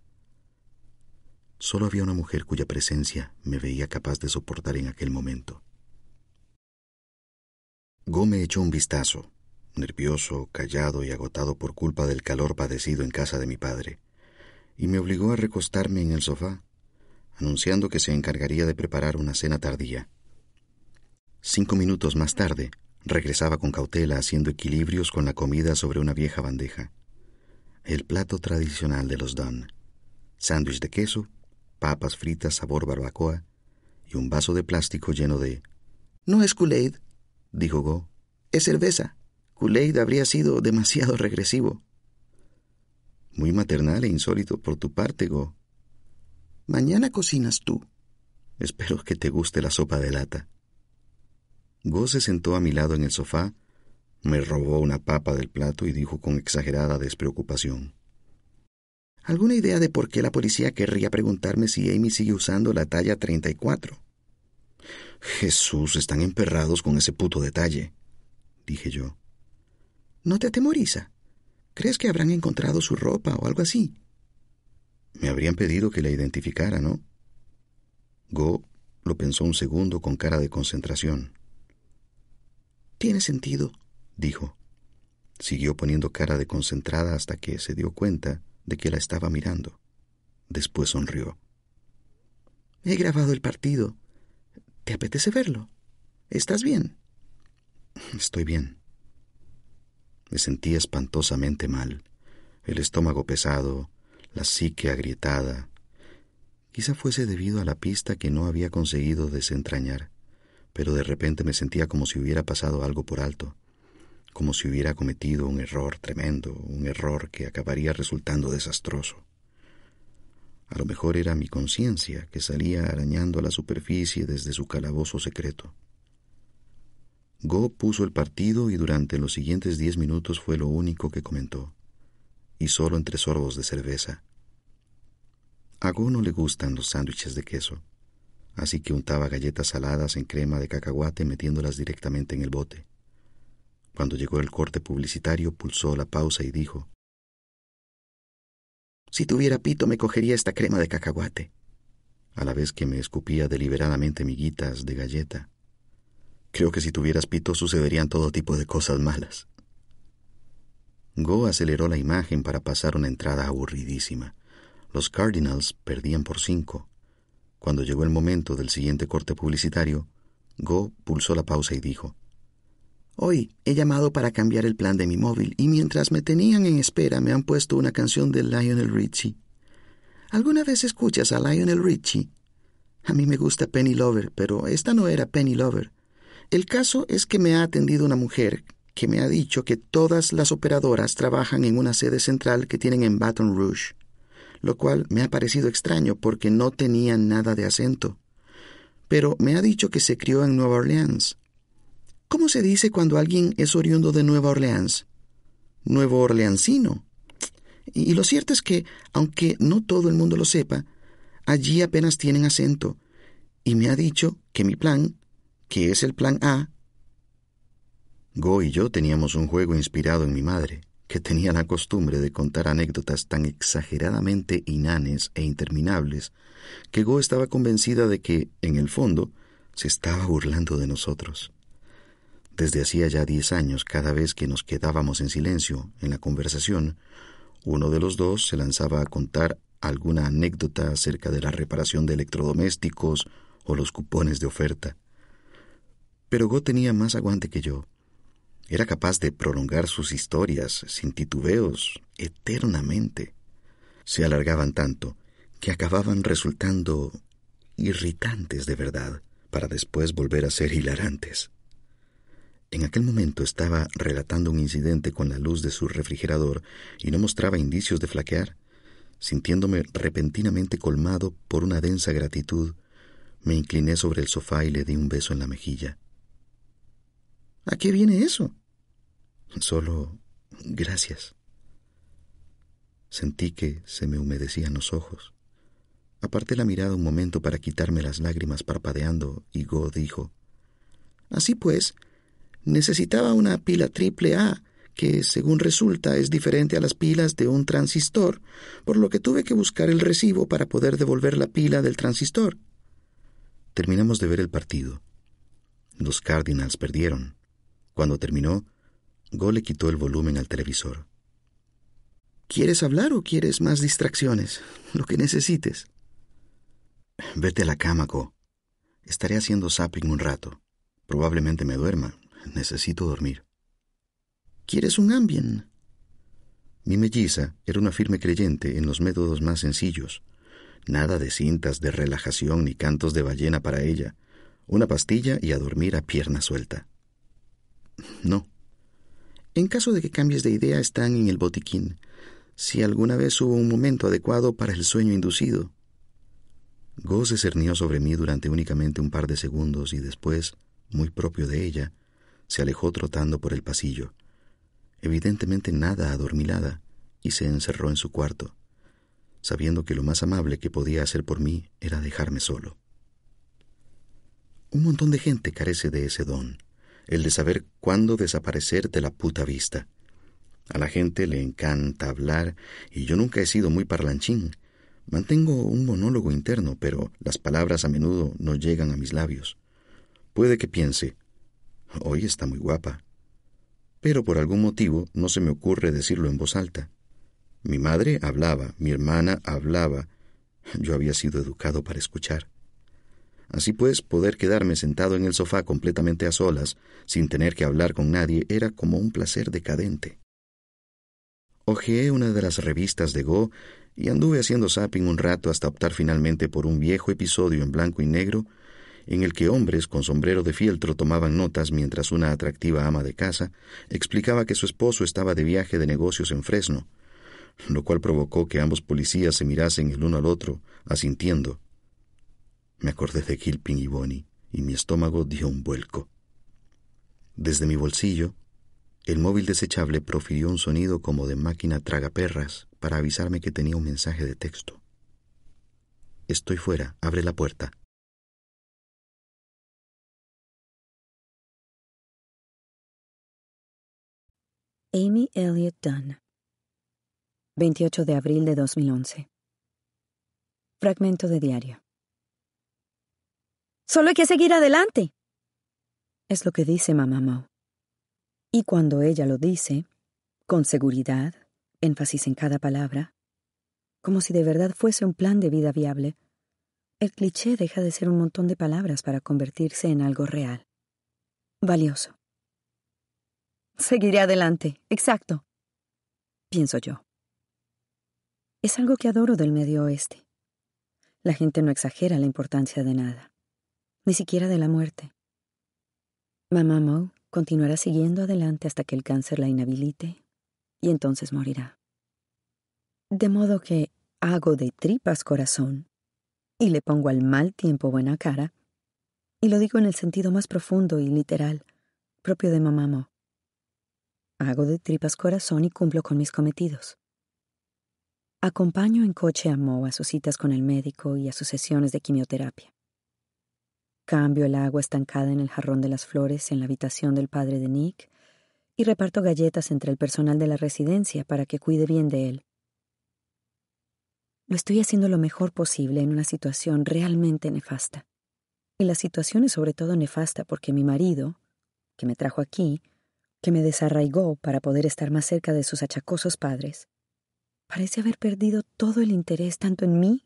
Solo había una mujer cuya presencia me veía capaz de soportar en aquel momento. Go me echó un vistazo, nervioso, callado y agotado por culpa del calor padecido en casa de mi padre, y me obligó a recostarme en el sofá, anunciando que se encargaría de preparar una cena tardía. Cinco minutos más tarde, regresaba con cautela haciendo equilibrios con la comida sobre una vieja bandeja. El plato tradicional de los Dunn. Sándwich de queso, papas fritas sabor barbacoa y un vaso de plástico lleno de... No es Kool-Aid, dijo Go. Es cerveza. Kool-Aid habría sido demasiado regresivo. Muy maternal e insólito por tu parte, Go. Mañana cocinas tú. Espero que te guste la sopa de lata. Go se sentó a mi lado en el sofá, me robó una papa del plato y dijo con exagerada despreocupación. ¿Alguna idea de por qué la policía querría preguntarme si Amy sigue usando la talla 34? Jesús, están emperrados con ese puto detalle, dije yo. ¿No te atemoriza? ¿Crees que habrán encontrado su ropa o algo así? Me habrían pedido que la identificara, ¿no? Go lo pensó un segundo con cara de concentración. Tiene sentido, dijo. Siguió poniendo cara de concentrada hasta que se dio cuenta de que la estaba mirando. Después sonrió. He grabado el partido. ¿Te apetece verlo? ¿Estás bien? Estoy bien. Me sentía espantosamente mal, el estómago pesado, la psique agrietada. Quizá fuese debido a la pista que no había conseguido desentrañar pero de repente me sentía como si hubiera pasado algo por alto, como si hubiera cometido un error tremendo, un error que acabaría resultando desastroso. A lo mejor era mi conciencia que salía arañando a la superficie desde su calabozo secreto. Go puso el partido y durante los siguientes diez minutos fue lo único que comentó, y solo entre sorbos de cerveza. A Go no le gustan los sándwiches de queso así que untaba galletas saladas en crema de cacahuate metiéndolas directamente en el bote. Cuando llegó el corte publicitario, pulsó la pausa y dijo, Si tuviera pito me cogería esta crema de cacahuate, a la vez que me escupía deliberadamente miguitas de galleta. Creo que si tuvieras pito sucederían todo tipo de cosas malas. Go aceleró la imagen para pasar una entrada aburridísima. Los Cardinals perdían por cinco. Cuando llegó el momento del siguiente corte publicitario, Go pulsó la pausa y dijo, Hoy he llamado para cambiar el plan de mi móvil y mientras me tenían en espera me han puesto una canción de Lionel Richie. ¿Alguna vez escuchas a Lionel Richie? A mí me gusta Penny Lover, pero esta no era Penny Lover. El caso es que me ha atendido una mujer que me ha dicho que todas las operadoras trabajan en una sede central que tienen en Baton Rouge, lo cual me ha parecido extraño porque no tenía nada de acento. Pero me ha dicho que se crió en Nueva Orleans. ¿Cómo se dice cuando alguien es oriundo de Nueva Orleans? Nuevo Orleansino. Y lo cierto es que, aunque no todo el mundo lo sepa, allí apenas tienen acento, y me ha dicho que mi plan, que es el plan A, Go y yo teníamos un juego inspirado en mi madre, que tenía la costumbre de contar anécdotas tan exageradamente inanes e interminables que Go estaba convencida de que, en el fondo, se estaba burlando de nosotros. Desde hacía ya diez años, cada vez que nos quedábamos en silencio en la conversación, uno de los dos se lanzaba a contar alguna anécdota acerca de la reparación de electrodomésticos o los cupones de oferta. Pero Go tenía más aguante que yo era capaz de prolongar sus historias sin titubeos eternamente. Se alargaban tanto que acababan resultando irritantes de verdad, para después volver a ser hilarantes. En aquel momento estaba relatando un incidente con la luz de su refrigerador y no mostraba indicios de flaquear. Sintiéndome repentinamente colmado por una densa gratitud, me incliné sobre el sofá y le di un beso en la mejilla. ¿A qué viene eso? Solo gracias. Sentí que se me humedecían los ojos. Aparté la mirada un momento para quitarme las lágrimas parpadeando y Go dijo, Así pues, necesitaba una pila triple A, que según resulta es diferente a las pilas de un transistor, por lo que tuve que buscar el recibo para poder devolver la pila del transistor. Terminamos de ver el partido. Los Cardinals perdieron. Cuando terminó, Go le quitó el volumen al televisor. ¿Quieres hablar o quieres más distracciones? Lo que necesites. Vete a la cama, Go. Estaré haciendo zapping un rato. Probablemente me duerma. Necesito dormir. ¿Quieres un ambien? Mi melliza era una firme creyente en los métodos más sencillos. Nada de cintas de relajación ni cantos de ballena para ella. Una pastilla y a dormir a pierna suelta. No, en caso de que cambies de idea, están en el botiquín. Si alguna vez hubo un momento adecuado para el sueño inducido. Go se cernió sobre mí durante únicamente un par de segundos y después, muy propio de ella, se alejó trotando por el pasillo, evidentemente nada adormilada, y se encerró en su cuarto, sabiendo que lo más amable que podía hacer por mí era dejarme solo. Un montón de gente carece de ese don el de saber cuándo desaparecer de la puta vista. A la gente le encanta hablar y yo nunca he sido muy parlanchín. Mantengo un monólogo interno, pero las palabras a menudo no llegan a mis labios. Puede que piense, hoy está muy guapa. Pero por algún motivo no se me ocurre decirlo en voz alta. Mi madre hablaba, mi hermana hablaba. Yo había sido educado para escuchar. Así pues, poder quedarme sentado en el sofá completamente a solas, sin tener que hablar con nadie, era como un placer decadente. Ojeé una de las revistas de Go y anduve haciendo zapping un rato hasta optar finalmente por un viejo episodio en blanco y negro en el que hombres con sombrero de fieltro tomaban notas mientras una atractiva ama de casa explicaba que su esposo estaba de viaje de negocios en Fresno, lo cual provocó que ambos policías se mirasen el uno al otro, asintiendo. Me acordé de Gilpin y Bonnie y mi estómago dio un vuelco. Desde mi bolsillo, el móvil desechable profirió un sonido como de máquina tragaperras para avisarme que tenía un mensaje de texto. Estoy fuera, abre la puerta. Amy Elliott Dunn 28 de abril de 2011 Fragmento de diario Solo hay que seguir adelante. Es lo que dice mamá Mo. Y cuando ella lo dice, con seguridad, énfasis en cada palabra, como si de verdad fuese un plan de vida viable, el cliché deja de ser un montón de palabras para convertirse en algo real. Valioso. Seguiré adelante, exacto. Pienso yo. Es algo que adoro del Medio Oeste. La gente no exagera la importancia de nada, ni siquiera de la muerte. Mamá Mo continuará siguiendo adelante hasta que el cáncer la inhabilite y entonces morirá. De modo que hago de tripas corazón y le pongo al mal tiempo buena cara, y lo digo en el sentido más profundo y literal, propio de mamá Mo. Hago de tripas corazón y cumplo con mis cometidos. Acompaño en coche a Mo a sus citas con el médico y a sus sesiones de quimioterapia. Cambio el agua estancada en el jarrón de las flores en la habitación del padre de Nick y reparto galletas entre el personal de la residencia para que cuide bien de él. Lo estoy haciendo lo mejor posible en una situación realmente nefasta. Y la situación es sobre todo nefasta porque mi marido, que me trajo aquí, que me desarraigó para poder estar más cerca de sus achacosos padres, parece haber perdido todo el interés tanto en mí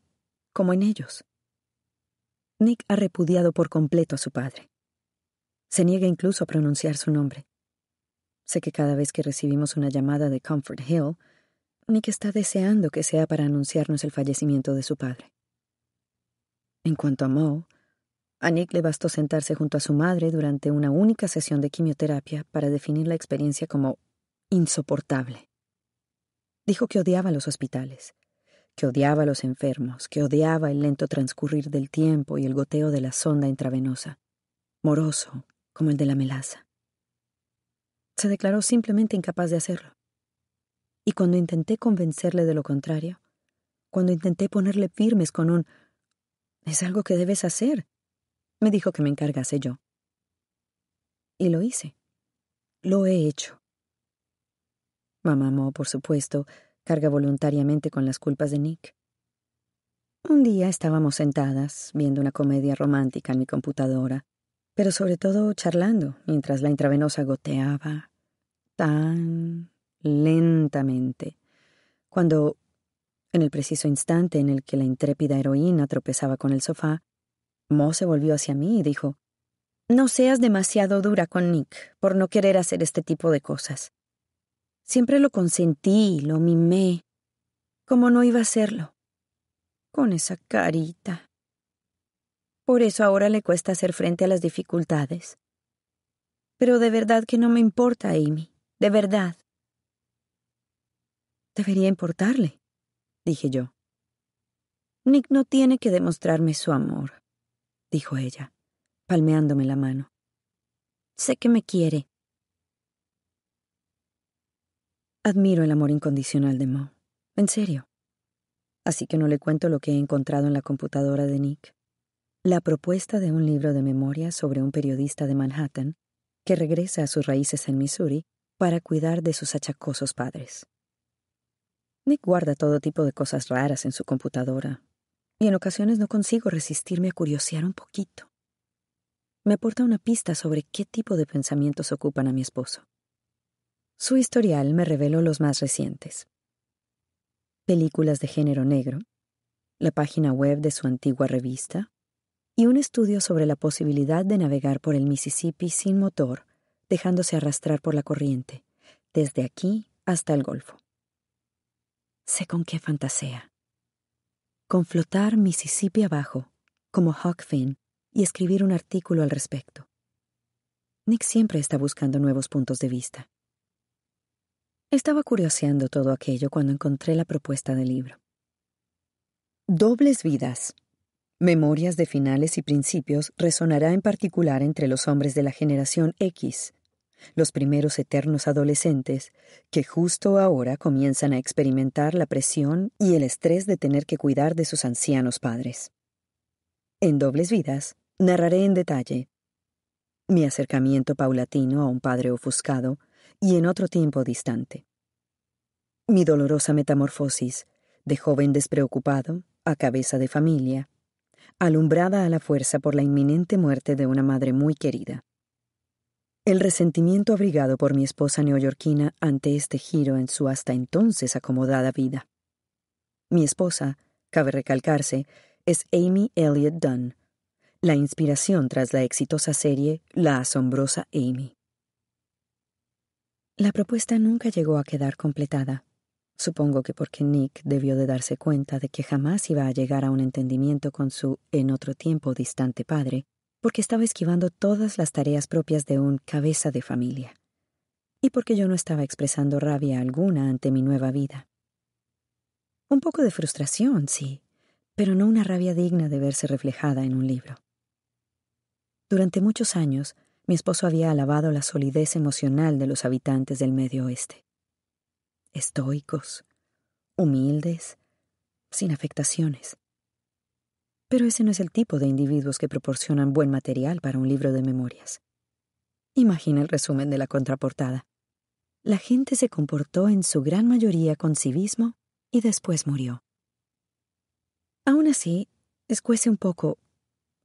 como en ellos. Nick ha repudiado por completo a su padre. Se niega incluso a pronunciar su nombre. Sé que cada vez que recibimos una llamada de Comfort Hill, Nick está deseando que sea para anunciarnos el fallecimiento de su padre. En cuanto a Mo, a Nick le bastó sentarse junto a su madre durante una única sesión de quimioterapia para definir la experiencia como insoportable. Dijo que odiaba los hospitales, que odiaba a los enfermos, que odiaba el lento transcurrir del tiempo y el goteo de la sonda intravenosa, moroso como el de la melaza. Se declaró simplemente incapaz de hacerlo. Y cuando intenté convencerle de lo contrario, cuando intenté ponerle firmes con un es algo que debes hacer, me dijo que me encargase yo. Y lo hice. Lo he hecho. Mamá Mo, por supuesto, carga voluntariamente con las culpas de Nick. Un día estábamos sentadas, viendo una comedia romántica en mi computadora, pero sobre todo charlando mientras la intravenosa goteaba tan lentamente, cuando, en el preciso instante en el que la intrépida heroína tropezaba con el sofá, Mo se volvió hacia mí y dijo, No seas demasiado dura con Nick por no querer hacer este tipo de cosas. Siempre lo consentí, lo mimé. ¿Cómo no iba a hacerlo? Con esa carita. Por eso ahora le cuesta hacer frente a las dificultades. Pero de verdad que no me importa, Amy. De verdad. Debería importarle, dije yo. Nick no tiene que demostrarme su amor, dijo ella, palmeándome la mano. Sé que me quiere, Admiro el amor incondicional de Mo. En serio. Así que no le cuento lo que he encontrado en la computadora de Nick. La propuesta de un libro de memoria sobre un periodista de Manhattan que regresa a sus raíces en Missouri para cuidar de sus achacosos padres. Nick guarda todo tipo de cosas raras en su computadora, y en ocasiones no consigo resistirme a curiosear un poquito. Me aporta una pista sobre qué tipo de pensamientos ocupan a mi esposo. Su historial me reveló los más recientes. Películas de género negro, la página web de su antigua revista y un estudio sobre la posibilidad de navegar por el Mississippi sin motor, dejándose arrastrar por la corriente, desde aquí hasta el Golfo. Sé con qué fantasea. Con flotar Mississippi abajo, como Huck Finn, y escribir un artículo al respecto. Nick siempre está buscando nuevos puntos de vista. Estaba curioseando todo aquello cuando encontré la propuesta del libro. Dobles vidas. Memorias de finales y principios resonará en particular entre los hombres de la generación X, los primeros eternos adolescentes que justo ahora comienzan a experimentar la presión y el estrés de tener que cuidar de sus ancianos padres. En Dobles Vidas narraré en detalle mi acercamiento paulatino a un padre ofuscado, y en otro tiempo distante. Mi dolorosa metamorfosis, de joven despreocupado a cabeza de familia, alumbrada a la fuerza por la inminente muerte de una madre muy querida. El resentimiento abrigado por mi esposa neoyorquina ante este giro en su hasta entonces acomodada vida. Mi esposa, cabe recalcarse, es Amy Elliott Dunn, la inspiración tras la exitosa serie La asombrosa Amy. La propuesta nunca llegó a quedar completada, Supongo que porque Nick debió de darse cuenta de que jamás iba a llegar a un entendimiento con su en otro tiempo distante padre, porque estaba esquivando todas las tareas propias de un cabeza de familia, y porque yo no estaba expresando rabia alguna ante mi nueva vida. Un poco de frustración, sí, pero no una rabia digna de verse reflejada en un libro. Durante muchos años, mi esposo había alabado la solidez emocional de los habitantes del Medio Oeste estoicos, humildes, sin afectaciones. Pero ese no es el tipo de individuos que proporcionan buen material para un libro de memorias. Imagina el resumen de la contraportada. La gente se comportó en su gran mayoría con civismo y después murió. Aún así, escuece un poco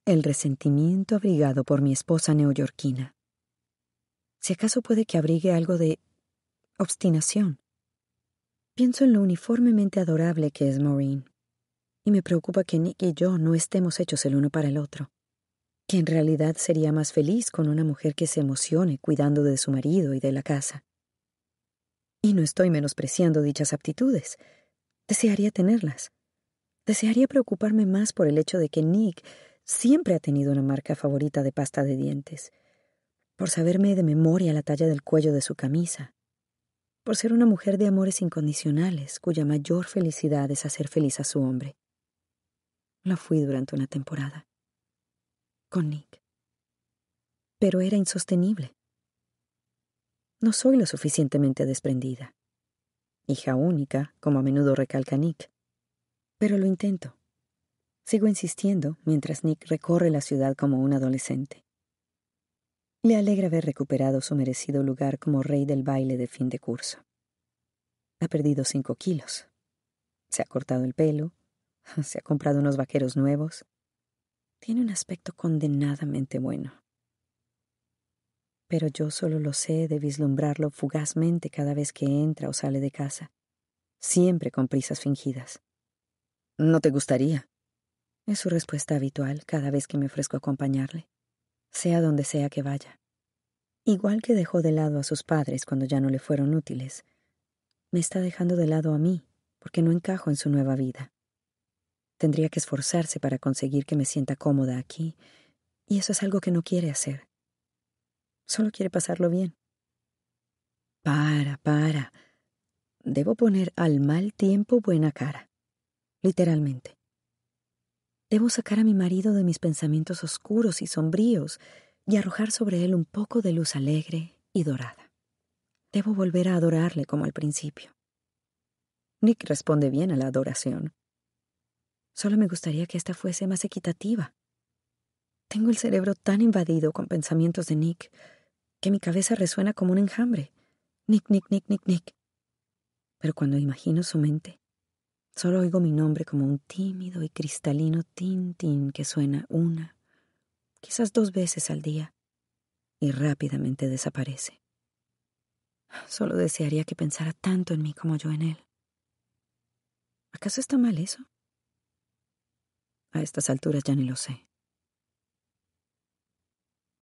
el resentimiento abrigado por mi esposa neoyorquina. Si acaso puede que abrigue algo de obstinación, Pienso en lo uniformemente adorable que es Maureen, y me preocupa que Nick y yo no estemos hechos el uno para el otro, que en realidad sería más feliz con una mujer que se emocione cuidando de su marido y de la casa. Y no estoy menospreciando dichas aptitudes, desearía tenerlas. Desearía preocuparme más por el hecho de que Nick siempre ha tenido una marca favorita de pasta de dientes, por saberme de memoria la talla del cuello de su camisa, por ser una mujer de amores incondicionales, cuya mayor felicidad es hacer feliz a su hombre. Lo fui durante una temporada. Con Nick. Pero era insostenible. No soy lo suficientemente desprendida. Hija única, como a menudo recalca Nick. Pero lo intento. Sigo insistiendo mientras Nick recorre la ciudad como un adolescente. Le alegra haber recuperado su merecido lugar como rey del baile de fin de curso. Ha perdido cinco kilos. Se ha cortado el pelo. Se ha comprado unos vaqueros nuevos. Tiene un aspecto condenadamente bueno. Pero yo solo lo sé de vislumbrarlo fugazmente cada vez que entra o sale de casa, siempre con prisas fingidas. ¿No te gustaría? Es su respuesta habitual cada vez que me ofrezco acompañarle sea donde sea que vaya. Igual que dejó de lado a sus padres cuando ya no le fueron útiles, me está dejando de lado a mí, porque no encajo en su nueva vida. Tendría que esforzarse para conseguir que me sienta cómoda aquí, y eso es algo que no quiere hacer. Solo quiere pasarlo bien. Para, para. Debo poner al mal tiempo buena cara. Literalmente. Debo sacar a mi marido de mis pensamientos oscuros y sombríos y arrojar sobre él un poco de luz alegre y dorada. Debo volver a adorarle como al principio. Nick responde bien a la adoración. Solo me gustaría que ésta fuese más equitativa. Tengo el cerebro tan invadido con pensamientos de Nick que mi cabeza resuena como un enjambre. Nick, Nick, Nick, Nick, Nick. Pero cuando imagino su mente, Solo oigo mi nombre como un tímido y cristalino tin tin que suena una, quizás dos veces al día, y rápidamente desaparece. Solo desearía que pensara tanto en mí como yo en él. ¿Acaso está mal eso? A estas alturas ya ni lo sé.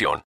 información.